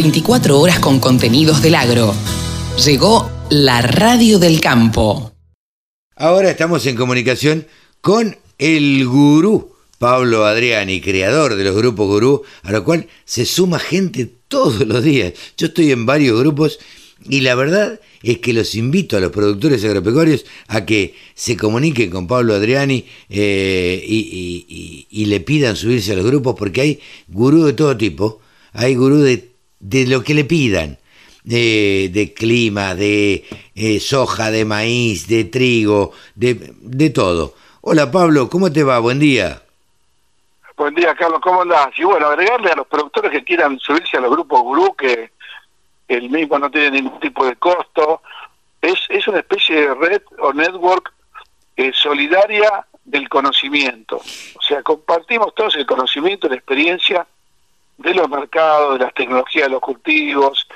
24 horas con contenidos del agro. Llegó la radio del campo. Ahora estamos en comunicación con el gurú Pablo Adriani, creador de los grupos gurú, a lo cual se suma gente todos los días. Yo estoy en varios grupos y la verdad es que los invito a los productores agropecuarios a que se comuniquen con Pablo Adriani eh, y, le pidan subirse a los grupos porque hay gurú de todo tipo, hay gurú de, lo que le pidan. De, clima, de eh, soja, de maíz, de trigo, de, de todo. Hola Pablo, ¿cómo te va? Buen día. Buen día, Carlos, ¿cómo andás? Y bueno, agregarle a los productores que quieran subirse a los grupos gurú, que el mismo no tiene ningún tipo de costo, es, es una especie de red o network eh, solidaria del conocimiento. O sea, compartimos todos el conocimiento, la experiencia de los mercados, de las tecnologías de los cultivos,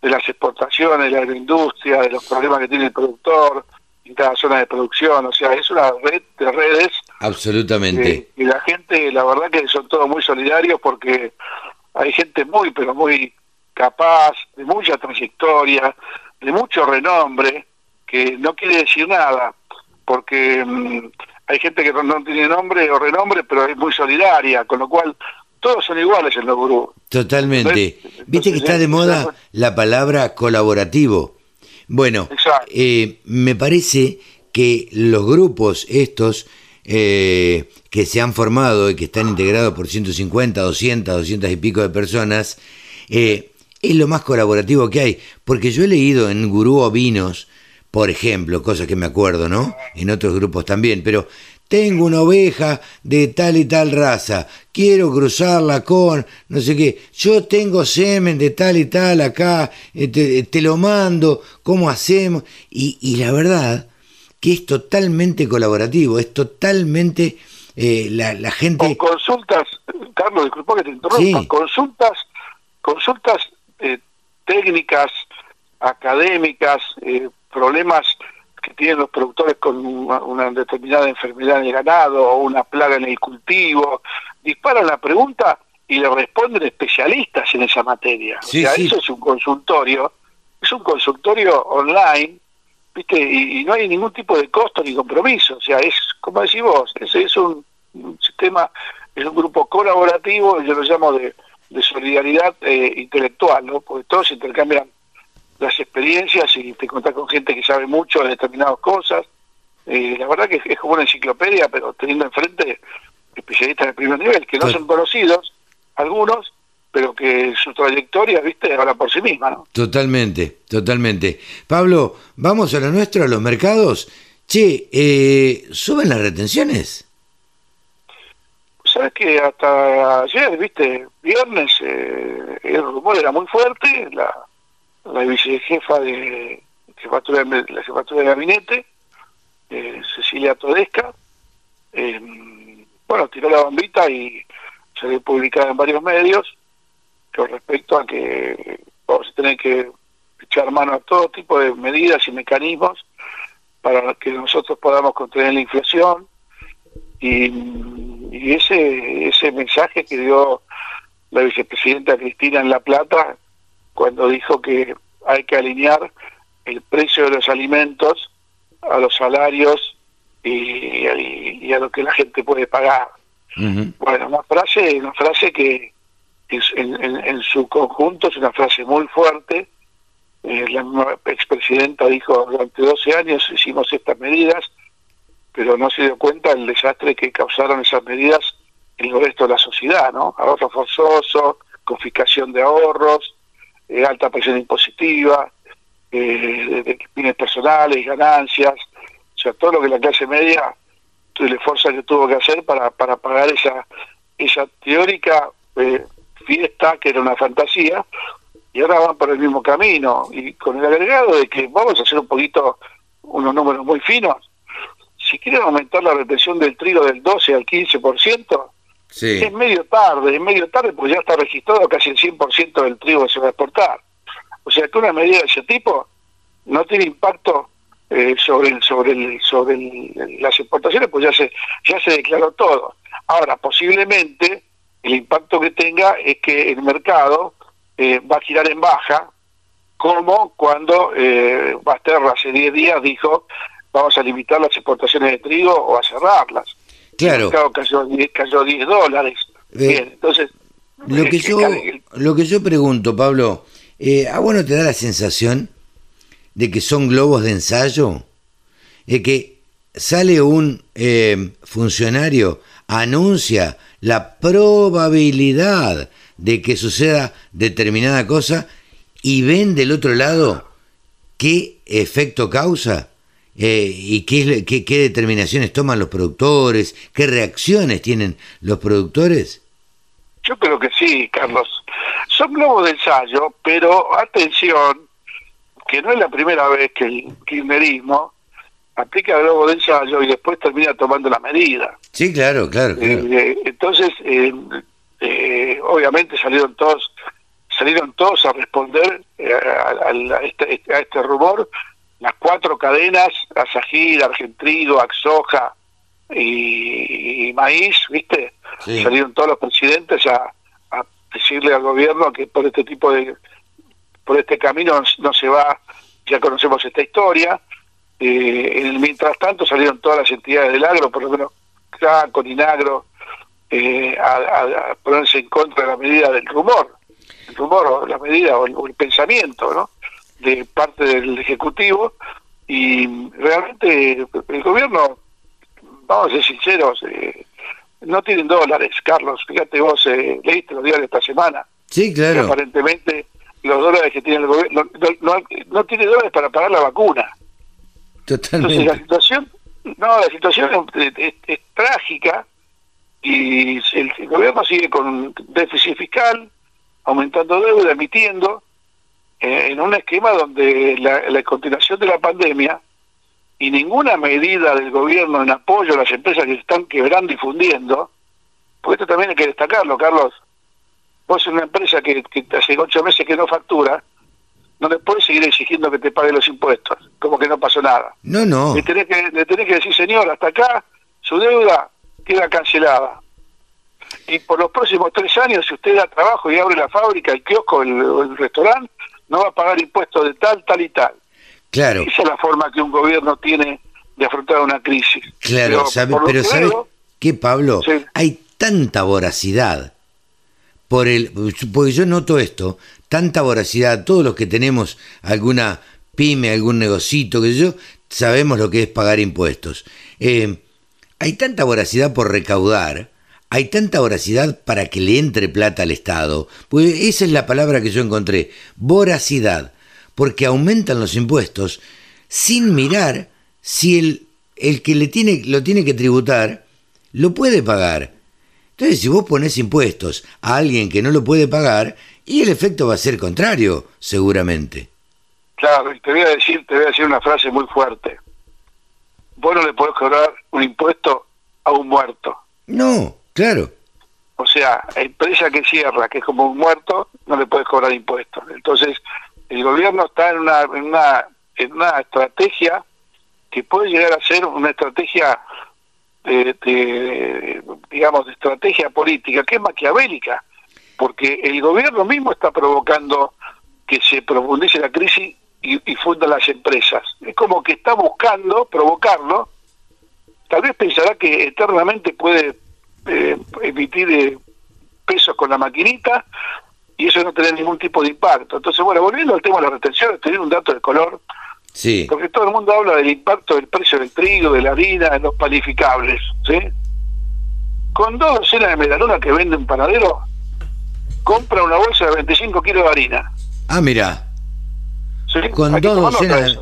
de las exportaciones, de la agroindustria, de los problemas que tiene el productor, en cada zona de producción, o sea, es una red de redes. Absolutamente. y la gente, la verdad que son todos muy solidarios porque hay gente muy, pero muy capaz, de mucha trayectoria, de mucho renombre, que no quiere decir nada, porque mm, hay gente que no, tiene nombre o renombre, pero es muy solidaria, con lo cual todos son iguales en los gurús. Totalmente. Viste que está de moda la palabra colaborativo. Bueno, eh, me parece que los grupos estos eh, que se han formado y que están integrados por 150, 200, 200 y pico de personas, eh, es lo más colaborativo que hay. Porque yo he leído en Gurú Ovinos, por ejemplo, cosas que me acuerdo, ¿no? En otros grupos también, pero tengo una oveja de tal y tal raza, quiero cruzarla con no sé qué, yo tengo semen de tal y tal acá, eh, te, lo mando, ¿cómo hacemos? Y, la verdad que es totalmente colaborativo, es totalmente eh, la, gente... Con consultas, Carlos, disculpa que te interrumpa, consultas, consultas eh, técnicas, académicas, problemas que tienen los productores con una, determinada enfermedad en el ganado o una plaga en el cultivo, disparan la pregunta y le responden especialistas en esa materia. o sea, eso es un consultorio, es un consultorio online, ¿viste? Y, no hay ningún tipo de costo ni compromiso. O sea, es, como decís vos, es, es un, sistema, es un grupo colaborativo, yo lo llamo de, solidaridad eh, intelectual, ¿no? Porque todos intercambian las experiencias y te contás con gente que sabe mucho de determinadas cosas. Eh, la verdad que es como una enciclopedia, pero teniendo enfrente especialistas de primer nivel, que no son conocidos, algunos, pero que su trayectoria, viste, habla por sí misma, ¿no? Totalmente, totalmente. Pablo, vamos a lo nuestro, a los mercados. Che, eh, ¿suben las retenciones? Sabes que hasta ayer, viste, viernes, eh, el rumor era muy fuerte, la la vicejefa de jefatura la jefatura de gabinete, eh, Cecilia Todesca, eh, bueno, tiró la bombita y salió publicada en varios medios con respecto a que vamos a tener que echar mano a todo tipo de medidas y mecanismos para que nosotros podamos contener la inflación. Y, y ese ese mensaje que dio la vicepresidenta Cristina en La Plata cuando dijo que hay que alinear el precio de los alimentos a los salarios y, a lo que la gente puede pagar. Bueno, una frase, una frase que en, su conjunto es una frase muy fuerte. Eh, la expresidenta dijo, durante 12 años hicimos estas medidas, pero no se dio cuenta del desastre que causaron esas medidas en el resto de la sociedad, ¿no? Ahorro forzoso, confiscación de ahorros, eh, alta presión impositiva, eh, de, bienes personales, ganancias, o sea, todo lo que la clase media, el esfuerzo que tuvo que hacer para, para pagar esa, esa teórica eh, fiesta que era una fantasía, y ahora van por el mismo camino, y con el agregado de que vamos a hacer un poquito unos números muy finos, si quieren aumentar la retención del trigo del 12 al 15%, es medio tarde, es medio tarde porque ya está registrado casi el 100% del trigo que se va a exportar. O sea que una medida de ese tipo no tiene impacto eh, sobre sobre el, sobre las exportaciones, pues ya se ya se declaró todo. Ahora, posiblemente el impacto que tenga es que el mercado eh, va a girar en baja, como cuando eh, Basterra hace 10 días dijo vamos a limitar las exportaciones de trigo o a cerrarlas. Claro. cayó, cayó 10 dólares. Eh, Bien, entonces... Lo que, yo, lo que yo pregunto, Pablo, eh, ¿a vos no te da la sensación de que son globos de ensayo? De que sale un eh, funcionario, anuncia la probabilidad de que suceda determinada cosa y ven del otro lado qué efecto causa eh, y qué, qué, qué determinaciones toman los productores, qué reacciones tienen los productores? Yo creo que sí, Carlos. Son globos de ensayo, pero atención, que no es la primera vez que el kirchnerismo aplica globo de ensayo y después termina tomando la medida. Sí, claro, claro. Eh, eh, entonces, obviamente salieron todos salieron todos a responder a, este, a este rumor las cuatro cadenas, Asajir, Argentrigo, Axoja y, Maíz, ¿viste? Salieron todos los presidentes a, decirle al gobierno que por este tipo de, por este camino no se va, ya conocemos esta historia. Eh, mientras tanto salieron todas las entidades del agro, por lo menos con Inagro, eh, a, ponerse en contra de la medida del rumor, el rumor o la medida o el pensamiento, ¿no? De parte del Ejecutivo y realmente el gobierno, vamos a ser sinceros, eh, no tienen dólares, Carlos. Fíjate vos, eh, leíste los días de esta semana. Sí, claro. aparentemente los dólares que tiene el gobierno, no, tiene dólares para pagar la vacuna. Totalmente. Entonces la situación, no, la situación es, trágica y el, el, gobierno sigue con déficit fiscal, aumentando deuda, emitiendo, en un esquema donde la, continuación de la pandemia y ninguna medida del gobierno en apoyo a las empresas que se están quebrando y fundiendo, porque esto también hay que destacarlo, Carlos. Vos en una empresa que, hace ocho meses que no factura, no le puedes seguir exigiendo que te pague los impuestos, como que no pasó nada. No, no. Le tenés que, le tenés que decir, señor, hasta acá su deuda queda cancelada. Y por los próximos tres años, si usted da trabajo y abre la fábrica, el kiosco, el, el restaurante, no va a pagar impuestos de tal, tal y tal. Claro. Esa es la forma que un gobierno tiene de afrontar una crisis. Claro, pero, ¿sabes qué, Pablo? Hay tanta voracidad por el porque yo noto esto, tanta voracidad, todos los que tenemos alguna pyme, algún negocito, que yo, sabemos lo que es pagar impuestos. Eh, hay tanta voracidad por recaudar hay tanta voracidad para que le entre plata al Estado, pues esa es la palabra que yo encontré, voracidad, porque aumentan los impuestos sin mirar si el, el que le tiene, lo tiene que tributar lo puede pagar. Entonces, si vos pones impuestos a alguien que no lo puede pagar, y el efecto va a ser contrario, seguramente. Claro, y te voy a decir, te voy a decir una frase muy fuerte. Vos no le podés cobrar un impuesto a un muerto. No. Claro. O sea, empresa que cierra, que es como un muerto, no le puedes cobrar impuestos. Entonces, el gobierno está en una, en una, en una estrategia que puede llegar a ser una estrategia de, digamos, de estrategia política, que es maquiavélica, porque el gobierno mismo está provocando que se profundice la crisis y, y funda las empresas. Es como que está buscando provocarlo, tal vez pensará que eternamente puede eh, emitir eh, pesos con la maquinita y eso no tiene ningún tipo de impacto. Entonces, bueno, volviendo al tema de las retenciones, te un dato de color. Sí. Porque todo el mundo habla del impacto del precio del trigo, de la harina, de los panificables. ¿sí? Con dos docenas de medalona que venden panadero, compra una bolsa de 25 kilos de harina. Ah, mira. Con dos docenas.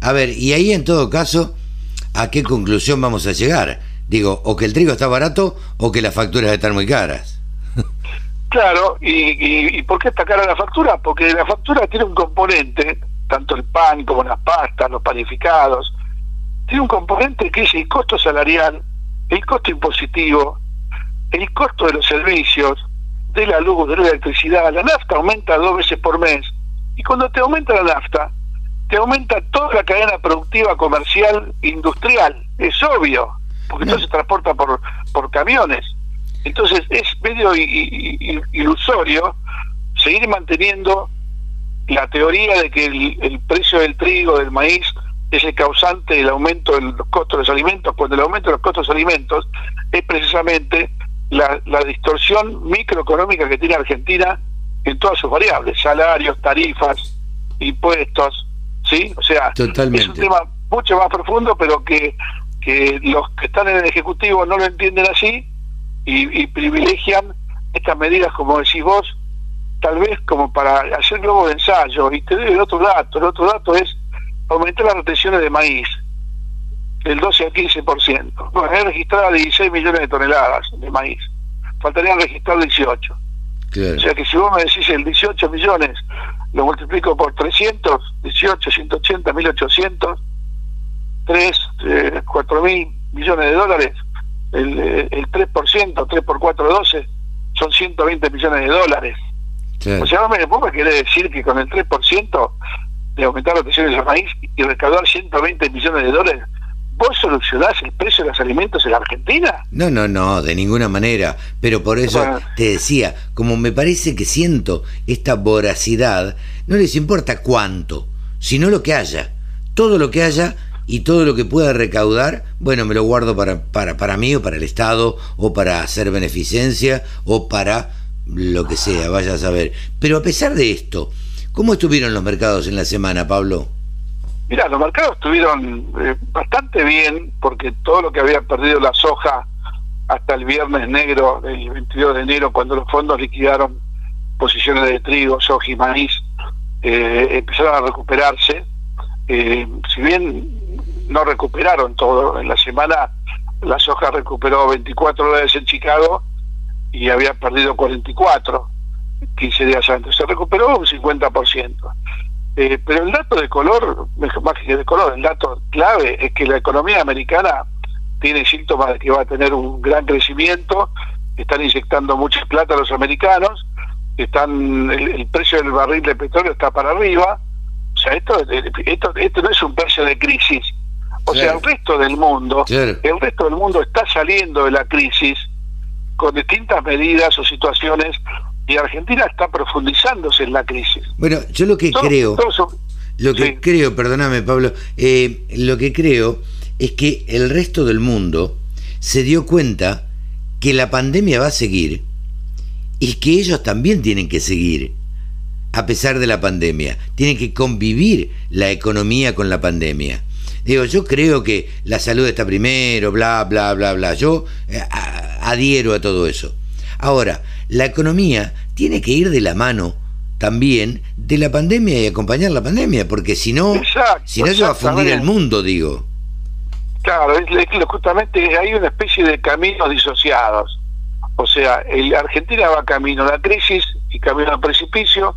A ver, y ahí en todo caso, ¿a qué conclusión vamos a llegar? Digo, o que el trigo está barato o que las facturas están muy caras. Claro, y, ¿por qué está cara la factura? Porque la factura tiene un componente, tanto el pan como las pastas, los panificados, tiene un componente que es el costo salarial, el costo impositivo, el costo de los servicios, de la luz, de la electricidad. La nafta aumenta dos veces por mes. Y cuando te aumenta la nafta, te aumenta toda la cadena productiva, comercial, industrial. Es obvio porque no se transporta por, por camiones. Entonces es medio ilusorio seguir manteniendo la teoría de que el, precio del trigo, del maíz, es el causante del aumento de los costos de los alimentos, cuando el aumento de los costos de los alimentos es precisamente la, la distorsión microeconómica que tiene Argentina en todas sus variables, salarios, tarifas, impuestos, ¿sí? O sea, es un tema mucho más profundo, pero que, que los que están en el Ejecutivo no lo entienden así y, privilegian estas medidas, como decís vos, tal vez como para hacer nuevo de ensayo. Y te doy el otro dato, el otro dato es aumentar las retenciones de maíz del 12 al 15%. Bueno, hay registrado 16 millones de toneladas de maíz. Faltarían registrar 18. O sea que si vos me decís el 18 millones, lo multiplico por 300, 18, 180, 1800, 3, 4 mil millones de dólares, el, el 3%, 3 por 4, 12, son 120 millones de dólares. O sea, no me, me quiere decir que con el 3% de aumentar las tensiones de maíz y recaudar 120 millones de dólares, ¿Vos solucionás el precio de los alimentos en la Argentina? No, no, no, de ninguna manera. Pero por eso te decía, como me parece que siento esta voracidad, no les importa cuánto, sino lo que haya. Todo lo que haya y todo lo que pueda recaudar, bueno, me lo guardo para, para, para mí o para el Estado o para hacer beneficencia o para lo que sea, vaya a saber. Pero a pesar de esto, ¿cómo estuvieron los mercados en la semana, Pablo? Mira, los mercados estuvieron eh, bastante bien porque todo lo que había perdido la soja hasta el viernes negro del 22 de enero, cuando los fondos liquidaron posiciones de trigo, soja y maíz, eh, empezaron a recuperarse. Eh, si bien no recuperaron todo, en la semana la soja recuperó 24 dólares en Chicago y había perdido 44 15 días antes. Se recuperó un 50%. Eh, pero el dato de color, más que de color, el dato clave es que la economía americana tiene síntomas de que va a tener un gran crecimiento, están inyectando mucha plata a los americanos, están el, precio del barril de petróleo está para arriba, o sea, esto, esto, esto no es un precio de crisis, o sea, el resto del mundo, el resto del mundo está saliendo de la crisis con distintas medidas o situaciones y Argentina está profundizándose en la crisis. Bueno, yo lo que creo, lo que creo, perdóname Pablo, eh, lo que creo es que el resto del mundo se dio cuenta que la pandemia va a seguir y que ellos también tienen que seguir a pesar de la pandemia. Tienen que convivir la economía con la pandemia. Digo, yo creo que la salud está primero, bla, bla, bla, bla. Yo eh, adhiero a todo eso. Ahora, la economía tiene que ir de la mano también de la pandemia y acompañar la pandemia, porque si no, si no se va a fundir el mundo, digo. Claro, es, justamente hay una especie de caminos disociados. O sea, el Argentina va camino a la crisis y camino al precipicio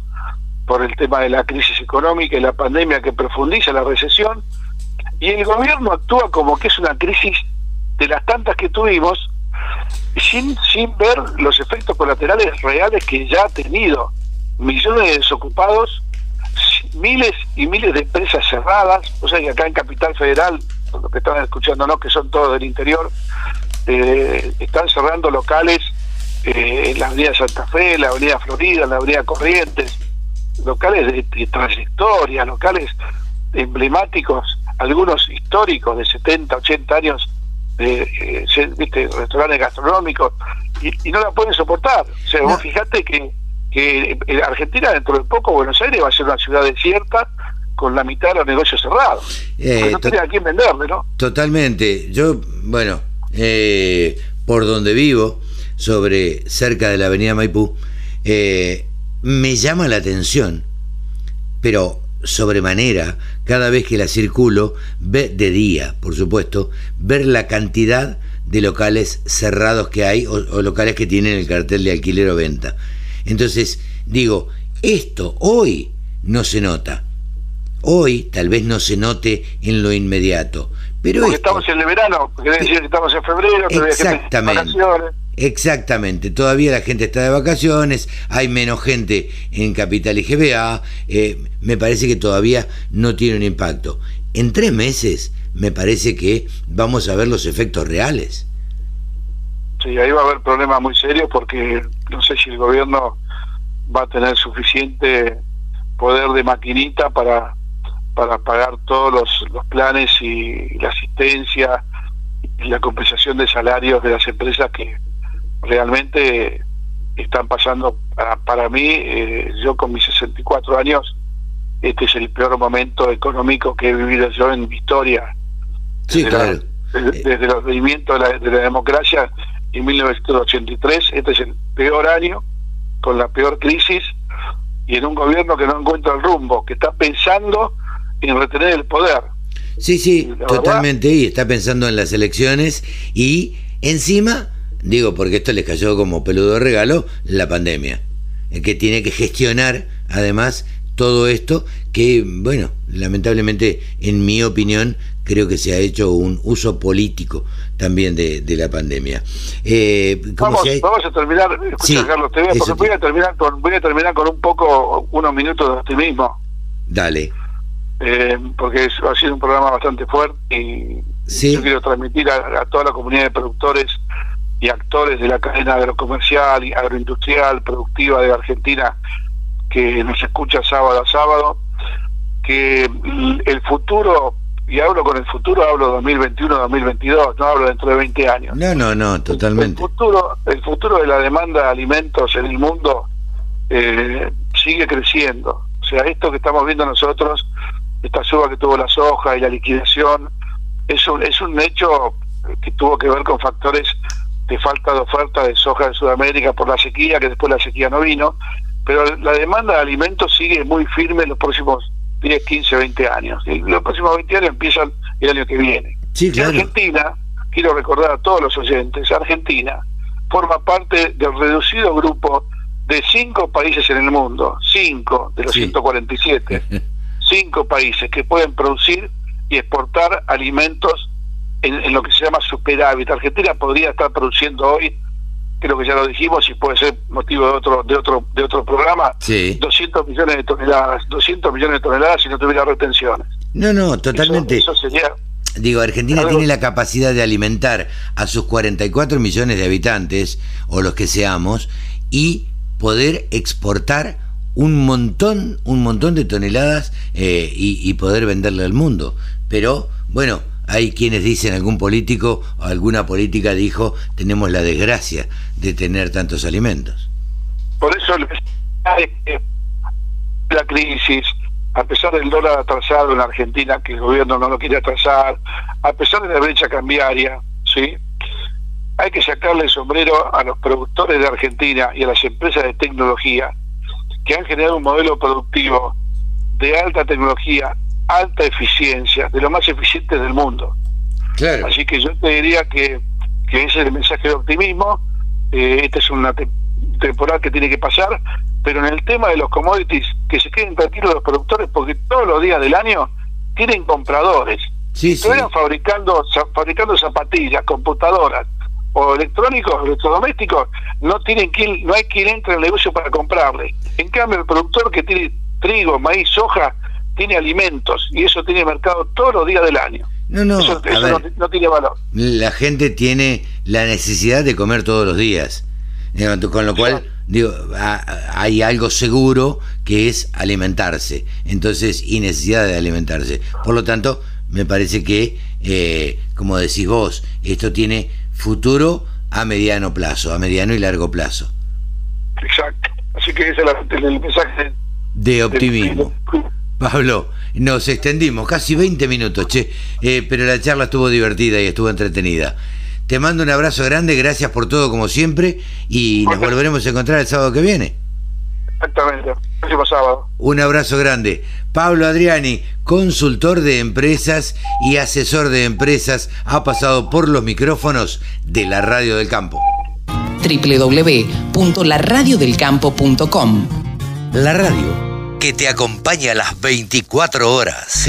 por el tema de la crisis económica y la pandemia que profundiza la recesión, y el gobierno actúa como que es una crisis de las tantas que tuvimos sin, sin ver los efectos colaterales reales que ya ha tenido. Millones de desocupados, miles y miles de empresas cerradas, o sea que acá en Capital Federal, los que están escuchando, ¿no? que son todos del interior, eh, están cerrando locales eh, en la Avenida Santa Fe, la Avenida Florida, la Avenida Corrientes, locales de trayectoria, locales emblemáticos, algunos históricos de 70, 80 años de ¿viste? restaurantes gastronómicos y, no la pueden soportar. O sea, vos fijate que, que Argentina dentro de poco, Buenos Aires va a ser una ciudad desierta con la mitad de los negocios cerrados. Eh, no tiene a quién venderle, ¿no? Totalmente. Yo, bueno, eh, por donde vivo, sobre cerca de la avenida Maipú, eh, me llama la atención, pero sobremanera cada vez que la circulo, ve de día, por supuesto, ver la cantidad de locales cerrados que hay o, locales que tienen el cartel de alquiler o venta. Entonces, digo, esto hoy no se nota. Hoy tal vez no se note en lo inmediato. Pero Porque estamos en el verano, quiere decir que estamos en febrero, exactamente. Exactamente, todavía la gente está de vacaciones, hay menos gente en Capital y GBA, eh, me parece que todavía no tiene un impacto. En tres meses me parece que vamos a ver los efectos reales. Sí, ahí va a haber problemas muy serios porque no sé si el gobierno va a tener suficiente poder de maquinita para para pagar todos los, los planes y la asistencia y la compensación de salarios de las empresas que realmente están pasando para, para mí, eh, yo con mis 64 años, este es el peor momento económico que he vivido yo en mi historia. Sí, desde claro. desde, el advenimiento de la, de la democracia en 1983, este es el peor año, con la peor crisis, y en un gobierno que no encuentra el rumbo, que está pensando en retener el poder. Sí, sí, totalmente, y está pensando en las elecciones, y encima Digo, porque esto les cayó como peludo de regalo la pandemia, que tiene que gestionar además todo esto que, bueno, lamentablemente, en mi opinión, creo que se ha hecho un uso político también de, la pandemia. Eh, vamos, vamos, a terminar, escucha Carlos, te porque voy a, terminar con, voy a terminar con un poco, unos minutos de optimismo. Dale. Eh, porque ha sido un programa bastante fuerte y yo quiero transmitir a toda la comunidad de productores y actores de la cadena agrocomercial y agroindustrial productiva de Argentina que nos escucha sábado a sábado, que el futuro, y hablo con el futuro, hablo 2021-2022, no hablo dentro de 20 años. No, no, no, totalmente. El futuro, el futuro de la demanda de alimentos en el mundo eh, sigue creciendo. O sea, esto que estamos viendo nosotros, esta suba que tuvo la soja y la liquidación, es un, es un hecho que tuvo que ver con factores de falta de oferta de soja en Sudamérica por la sequía, que después la sequía no vino, pero la demanda de alimentos sigue muy firme en los próximos 10, 15, 20 años. Y los próximos 20 años empiezan el año que viene. Sí, Argentina, quiero recordar a todos los oyentes, Argentina forma parte del reducido grupo de cinco países en el mundo, cinco de los 147, cinco países que pueden producir y exportar alimentos en, lo que se llama superávit. Argentina podría estar produciendo hoy, creo que ya lo dijimos y puede ser motivo de otro de otro de otro programa, 200 millones de toneladas, 200 millones de toneladas si no tuviera retenciones. No, no, totalmente. Eso, sería Digo, Argentina tiene la capacidad de alimentar a sus 44 millones de habitantes, o los que seamos, y poder exportar un montón, un montón de toneladas eh, y, y, poder venderle al mundo. Pero, bueno, hay quienes dicen, algún político o alguna política dijo, tenemos la desgracia de tener tantos alimentos. Por eso la crisis, a pesar del dólar atrasado en Argentina, que el gobierno no lo quiere atrasar, a pesar de la brecha cambiaria, ¿sí? hay que sacarle el sombrero a los productores de Argentina y a las empresas de tecnología que han generado un modelo productivo de alta tecnología alta eficiencia, de lo más eficientes del mundo. Así que yo te diría que, ese es el mensaje de optimismo. Eh, esta es una temporada que tiene que pasar, pero en el tema de los commodities, que se queden tranquilos los productores, porque todos los días del año tienen compradores. Sí, si estuvieran fabricando, fabricando zapatillas, computadoras o electrónicos, electrodomésticos, no tienen quien, no hay quien entre en el negocio para comprarle. En cambio, el productor que tiene trigo, maíz, soja, tiene alimentos y eso tiene mercado todos los días del año. No, no, eso, no, tiene valor. La gente tiene la necesidad de comer todos los días. Con lo cual, digo, hay algo seguro que es alimentarse. Entonces, y necesidad de alimentarse. Por lo tanto, me parece que, eh, como decís vos, esto tiene futuro a mediano plazo, a mediano y largo plazo. Exacto. Así que ese es el, mensaje de optimismo. Pablo, nos extendimos casi 20 minutos, che, eh, pero la charla estuvo divertida y estuvo entretenida. Te mando un abrazo grande, gracias por todo como siempre y nos volveremos a encontrar el sábado que viene. Exactamente, próximo sábado. Un abrazo grande. Pablo Adriani, consultor de empresas y asesor de empresas, ha pasado por los micrófonos de la Radio del Campo. www.laradiodelcampo.com La radio que te acompaña a las 24 horas.